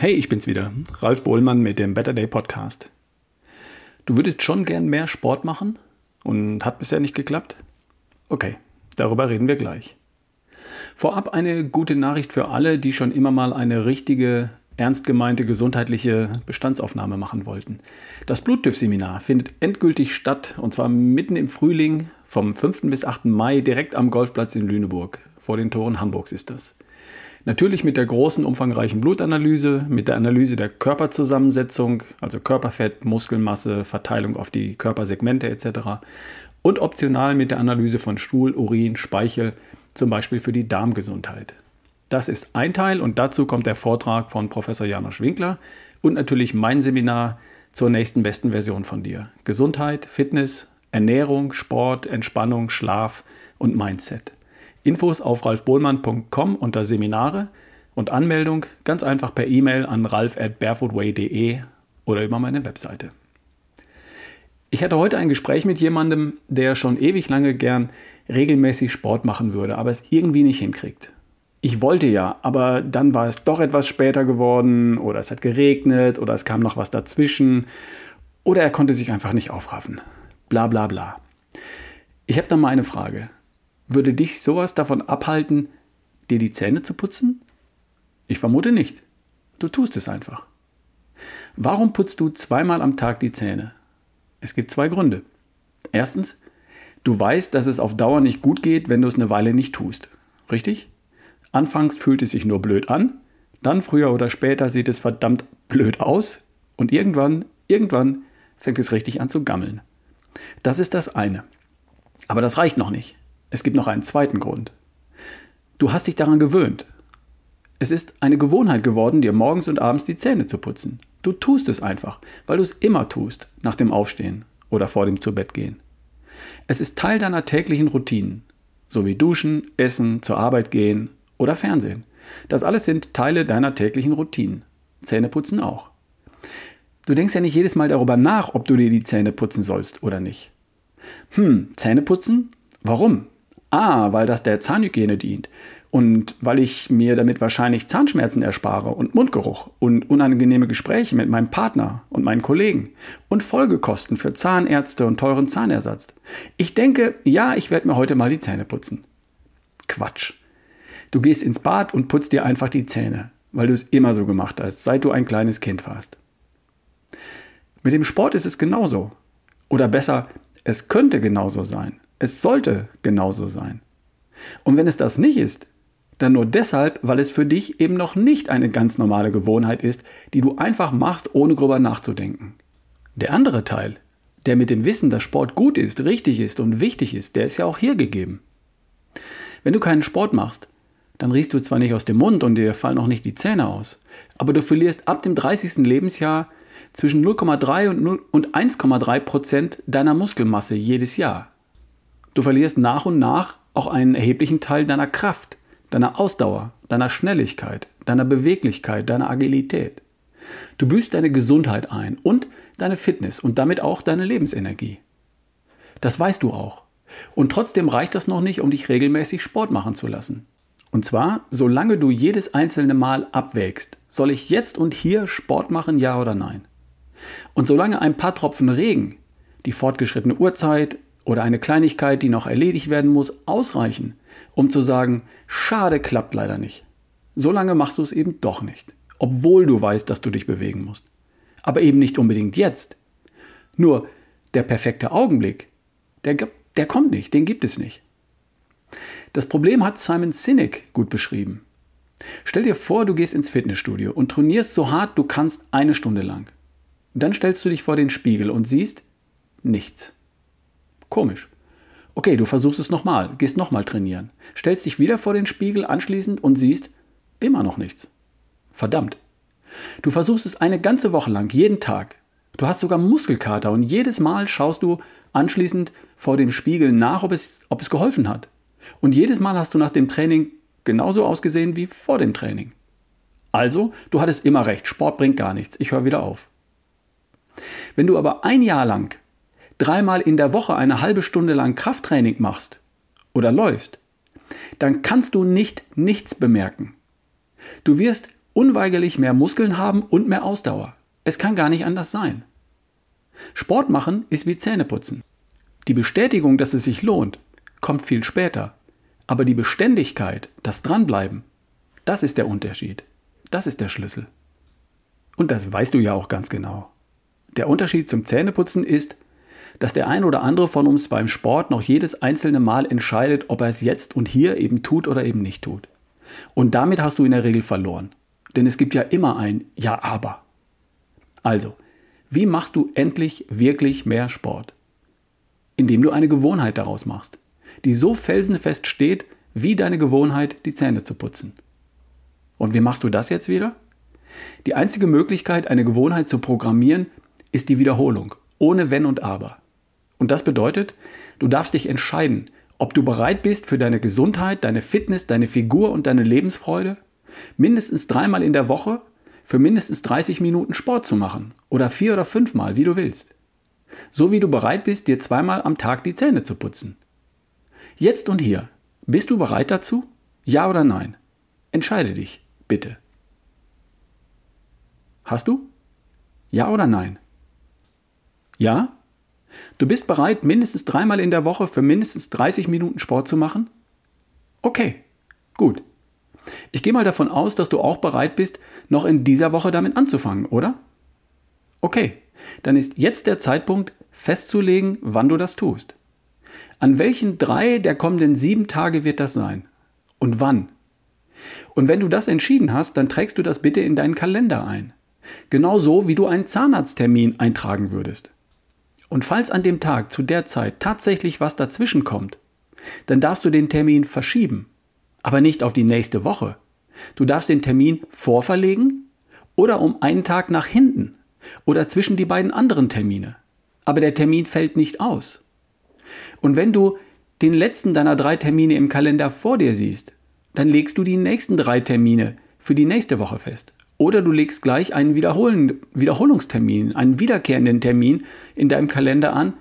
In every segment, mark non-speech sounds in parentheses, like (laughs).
Hey, ich bin's wieder, Ralf Bohlmann mit dem Better Day Podcast. Du würdest schon gern mehr Sport machen und hat bisher nicht geklappt? Okay, darüber reden wir gleich. Vorab eine gute Nachricht für alle, die schon immer mal eine richtige, ernst gemeinte gesundheitliche Bestandsaufnahme machen wollten. Das Bluttüff-Seminar findet endgültig statt und zwar mitten im Frühling vom 5. bis 8. Mai direkt am Golfplatz in Lüneburg. Vor den Toren Hamburgs ist das. Natürlich mit der großen, umfangreichen Blutanalyse, mit der Analyse der Körperzusammensetzung, also Körperfett, Muskelmasse, Verteilung auf die Körpersegmente etc. Und optional mit der Analyse von Stuhl, Urin, Speichel, zum Beispiel für die Darmgesundheit. Das ist ein Teil und dazu kommt der Vortrag von Professor Janosch Winkler und natürlich mein Seminar zur nächsten besten Version von dir. Gesundheit, Fitness, Ernährung, Sport, Entspannung, Schlaf und Mindset. Infos auf ralfbohlmann.com unter Seminare und Anmeldung ganz einfach per E-Mail an ralf at barefootway.de oder über meine Webseite. Ich hatte heute ein Gespräch mit jemandem, der schon ewig lange gern regelmäßig Sport machen würde, aber es irgendwie nicht hinkriegt. Ich wollte ja, aber dann war es doch etwas später geworden oder es hat geregnet oder es kam noch was dazwischen oder er konnte sich einfach nicht aufraffen. Bla bla bla. Ich habe dann mal eine Frage. Würde dich sowas davon abhalten, dir die Zähne zu putzen? Ich vermute nicht. Du tust es einfach. Warum putzt du zweimal am Tag die Zähne? Es gibt zwei Gründe. Erstens, du weißt, dass es auf Dauer nicht gut geht, wenn du es eine Weile nicht tust. Richtig? Anfangs fühlt es sich nur blöd an, dann früher oder später sieht es verdammt blöd aus und irgendwann, irgendwann fängt es richtig an zu gammeln. Das ist das eine. Aber das reicht noch nicht. Es gibt noch einen zweiten Grund. Du hast dich daran gewöhnt. Es ist eine Gewohnheit geworden, dir morgens und abends die Zähne zu putzen. Du tust es einfach, weil du es immer tust, nach dem Aufstehen oder vor dem Zubettgehen. Es ist Teil deiner täglichen Routinen, so wie Duschen, Essen, zur Arbeit gehen oder Fernsehen. Das alles sind Teile deiner täglichen Routinen. Zähneputzen auch. Du denkst ja nicht jedes Mal darüber nach, ob du dir die Zähne putzen sollst oder nicht. Hm, Zähneputzen? Warum? Ah, weil das der Zahnhygiene dient und weil ich mir damit wahrscheinlich Zahnschmerzen erspare und Mundgeruch und unangenehme Gespräche mit meinem Partner und meinen Kollegen und Folgekosten für Zahnärzte und teuren Zahnersatz. Ich denke, ja, ich werde mir heute mal die Zähne putzen. Quatsch. Du gehst ins Bad und putzt dir einfach die Zähne, weil du es immer so gemacht hast, seit du ein kleines Kind warst. Mit dem Sport ist es genauso. Oder besser, es könnte genauso sein. Es sollte genauso sein. Und wenn es das nicht ist, dann nur deshalb, weil es für dich eben noch nicht eine ganz normale Gewohnheit ist, die du einfach machst, ohne drüber nachzudenken. Der andere Teil, der mit dem Wissen, dass Sport gut ist, richtig ist und wichtig ist, der ist ja auch hier gegeben. Wenn du keinen Sport machst, dann riechst du zwar nicht aus dem Mund und dir fallen auch nicht die Zähne aus, aber du verlierst ab dem 30. Lebensjahr zwischen 0,3 und 1,3 Prozent deiner Muskelmasse jedes Jahr. Du verlierst nach und nach auch einen erheblichen Teil deiner Kraft, deiner Ausdauer, deiner Schnelligkeit, deiner Beweglichkeit, deiner Agilität. Du büßt deine Gesundheit ein und deine Fitness und damit auch deine Lebensenergie. Das weißt du auch. Und trotzdem reicht das noch nicht, um dich regelmäßig Sport machen zu lassen. Und zwar, solange du jedes einzelne Mal abwägst, soll ich jetzt und hier Sport machen, ja oder nein? Und solange ein paar Tropfen Regen, die fortgeschrittene Uhrzeit oder eine Kleinigkeit, die noch erledigt werden muss, ausreichen, um zu sagen, schade, klappt leider nicht. So lange machst du es eben doch nicht, obwohl du weißt, dass du dich bewegen musst. Aber eben nicht unbedingt jetzt. Nur der perfekte Augenblick, der, der kommt nicht, den gibt es nicht. Das Problem hat Simon Sinek gut beschrieben. Stell dir vor, du gehst ins Fitnessstudio und trainierst so hart du kannst eine Stunde lang. Dann stellst du dich vor den Spiegel und siehst nichts. Komisch. Okay, du versuchst es nochmal, gehst nochmal trainieren, stellst dich wieder vor den Spiegel anschließend und siehst immer noch nichts. Verdammt. Du versuchst es eine ganze Woche lang, jeden Tag. Du hast sogar Muskelkater und jedes Mal schaust du anschließend vor dem Spiegel nach, ob es, ob es geholfen hat. Und jedes Mal hast du nach dem Training genauso ausgesehen wie vor dem Training. Also, du hattest immer recht, Sport bringt gar nichts, ich höre wieder auf. Wenn du aber ein Jahr lang dreimal in der Woche eine halbe Stunde lang Krafttraining machst oder läufst, dann kannst du nicht nichts bemerken. Du wirst unweigerlich mehr Muskeln haben und mehr Ausdauer. Es kann gar nicht anders sein. Sport machen ist wie Zähneputzen. Die Bestätigung, dass es sich lohnt, kommt viel später. Aber die Beständigkeit, das Dranbleiben, das ist der Unterschied. Das ist der Schlüssel. Und das weißt du ja auch ganz genau. Der Unterschied zum Zähneputzen ist, dass der ein oder andere von uns beim Sport noch jedes einzelne Mal entscheidet, ob er es jetzt und hier eben tut oder eben nicht tut. Und damit hast du in der Regel verloren. Denn es gibt ja immer ein Ja, aber. Also, wie machst du endlich wirklich mehr Sport? Indem du eine Gewohnheit daraus machst, die so felsenfest steht, wie deine Gewohnheit, die Zähne zu putzen. Und wie machst du das jetzt wieder? Die einzige Möglichkeit, eine Gewohnheit zu programmieren, ist die Wiederholung, ohne Wenn und Aber. Und das bedeutet, du darfst dich entscheiden, ob du bereit bist für deine Gesundheit, deine Fitness, deine Figur und deine Lebensfreude, mindestens dreimal in der Woche für mindestens 30 Minuten Sport zu machen oder vier oder fünfmal, wie du willst. So wie du bereit bist, dir zweimal am Tag die Zähne zu putzen. Jetzt und hier. Bist du bereit dazu? Ja oder nein? Entscheide dich, bitte. Hast du? Ja oder nein? Ja? Du bist bereit, mindestens dreimal in der Woche für mindestens 30 Minuten Sport zu machen? Okay, gut. Ich gehe mal davon aus, dass du auch bereit bist, noch in dieser Woche damit anzufangen, oder? Okay, dann ist jetzt der Zeitpunkt, festzulegen, wann du das tust. An welchen drei der kommenden sieben Tage wird das sein? Und wann? Und wenn du das entschieden hast, dann trägst du das bitte in deinen Kalender ein. Genauso wie du einen Zahnarzttermin eintragen würdest. Und falls an dem Tag zu der Zeit tatsächlich was dazwischen kommt, dann darfst du den Termin verschieben, aber nicht auf die nächste Woche. Du darfst den Termin vorverlegen oder um einen Tag nach hinten oder zwischen die beiden anderen Termine. Aber der Termin fällt nicht aus. Und wenn du den letzten deiner drei Termine im Kalender vor dir siehst, dann legst du die nächsten drei Termine für die nächste Woche fest. Oder du legst gleich einen Wiederholungstermin, einen wiederkehrenden Termin in deinem Kalender an,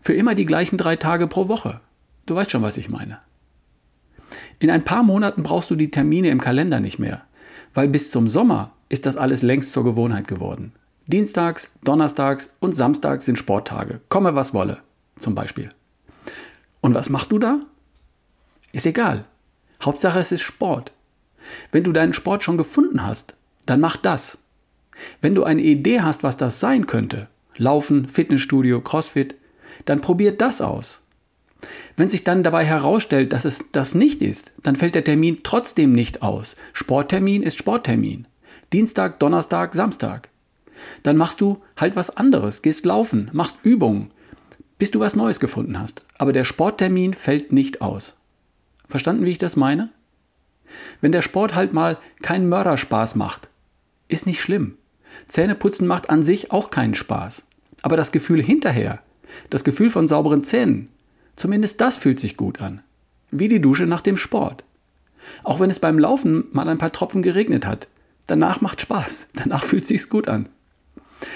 für immer die gleichen drei Tage pro Woche. Du weißt schon, was ich meine. In ein paar Monaten brauchst du die Termine im Kalender nicht mehr, weil bis zum Sommer ist das alles längst zur Gewohnheit geworden. Dienstags, Donnerstags und Samstags sind Sporttage. Komme was wolle, zum Beispiel. Und was machst du da? Ist egal. Hauptsache es ist Sport. Wenn du deinen Sport schon gefunden hast, dann mach das. Wenn du eine Idee hast, was das sein könnte, Laufen, Fitnessstudio, Crossfit, dann probier das aus. Wenn sich dann dabei herausstellt, dass es das nicht ist, dann fällt der Termin trotzdem nicht aus. Sporttermin ist Sporttermin. Dienstag, Donnerstag, Samstag. Dann machst du halt was anderes, gehst laufen, machst Übungen, bis du was Neues gefunden hast. Aber der Sporttermin fällt nicht aus. Verstanden, wie ich das meine? Wenn der Sport halt mal keinen Mörderspaß macht, ist nicht schlimm. Zähneputzen macht an sich auch keinen Spaß. Aber das Gefühl hinterher, das Gefühl von sauberen Zähnen, zumindest das fühlt sich gut an. Wie die Dusche nach dem Sport. Auch wenn es beim Laufen mal ein paar Tropfen geregnet hat. Danach macht Spaß. (laughs) Danach fühlt sich's gut an.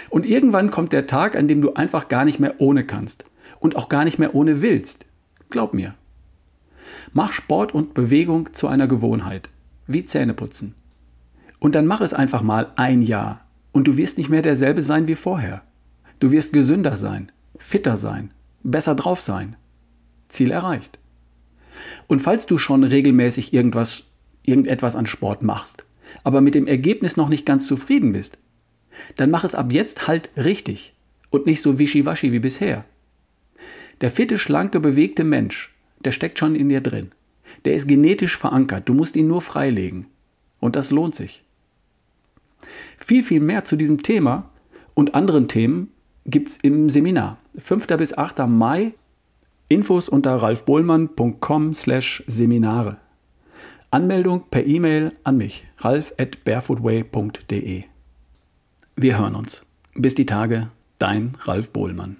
Und irgendwann kommt der Tag, an dem du einfach gar nicht mehr ohne kannst. Und auch gar nicht mehr ohne willst. Glaub mir. Mach Sport und Bewegung zu einer Gewohnheit. Wie Zähneputzen. Und dann mach es einfach mal ein Jahr und du wirst nicht mehr derselbe sein wie vorher. Du wirst gesünder sein, fitter sein, besser drauf sein. Ziel erreicht. Und falls du schon regelmäßig irgendwas, irgendetwas an Sport machst, aber mit dem Ergebnis noch nicht ganz zufrieden bist, dann mach es ab jetzt halt richtig und nicht so wischiwaschi wie bisher. Der fitte, schlanke, bewegte Mensch, der steckt schon in dir drin. Der ist genetisch verankert, du musst ihn nur freilegen. Und das lohnt sich. Viel, viel mehr zu diesem Thema und anderen Themen gibt es im Seminar. 5. bis 8. Mai. Infos unter ralfbohlmann.com slash Seminare. Anmeldung per E-Mail an mich, ralf at barefootway.de. Wir hören uns. Bis die Tage, dein Ralf Bohlmann.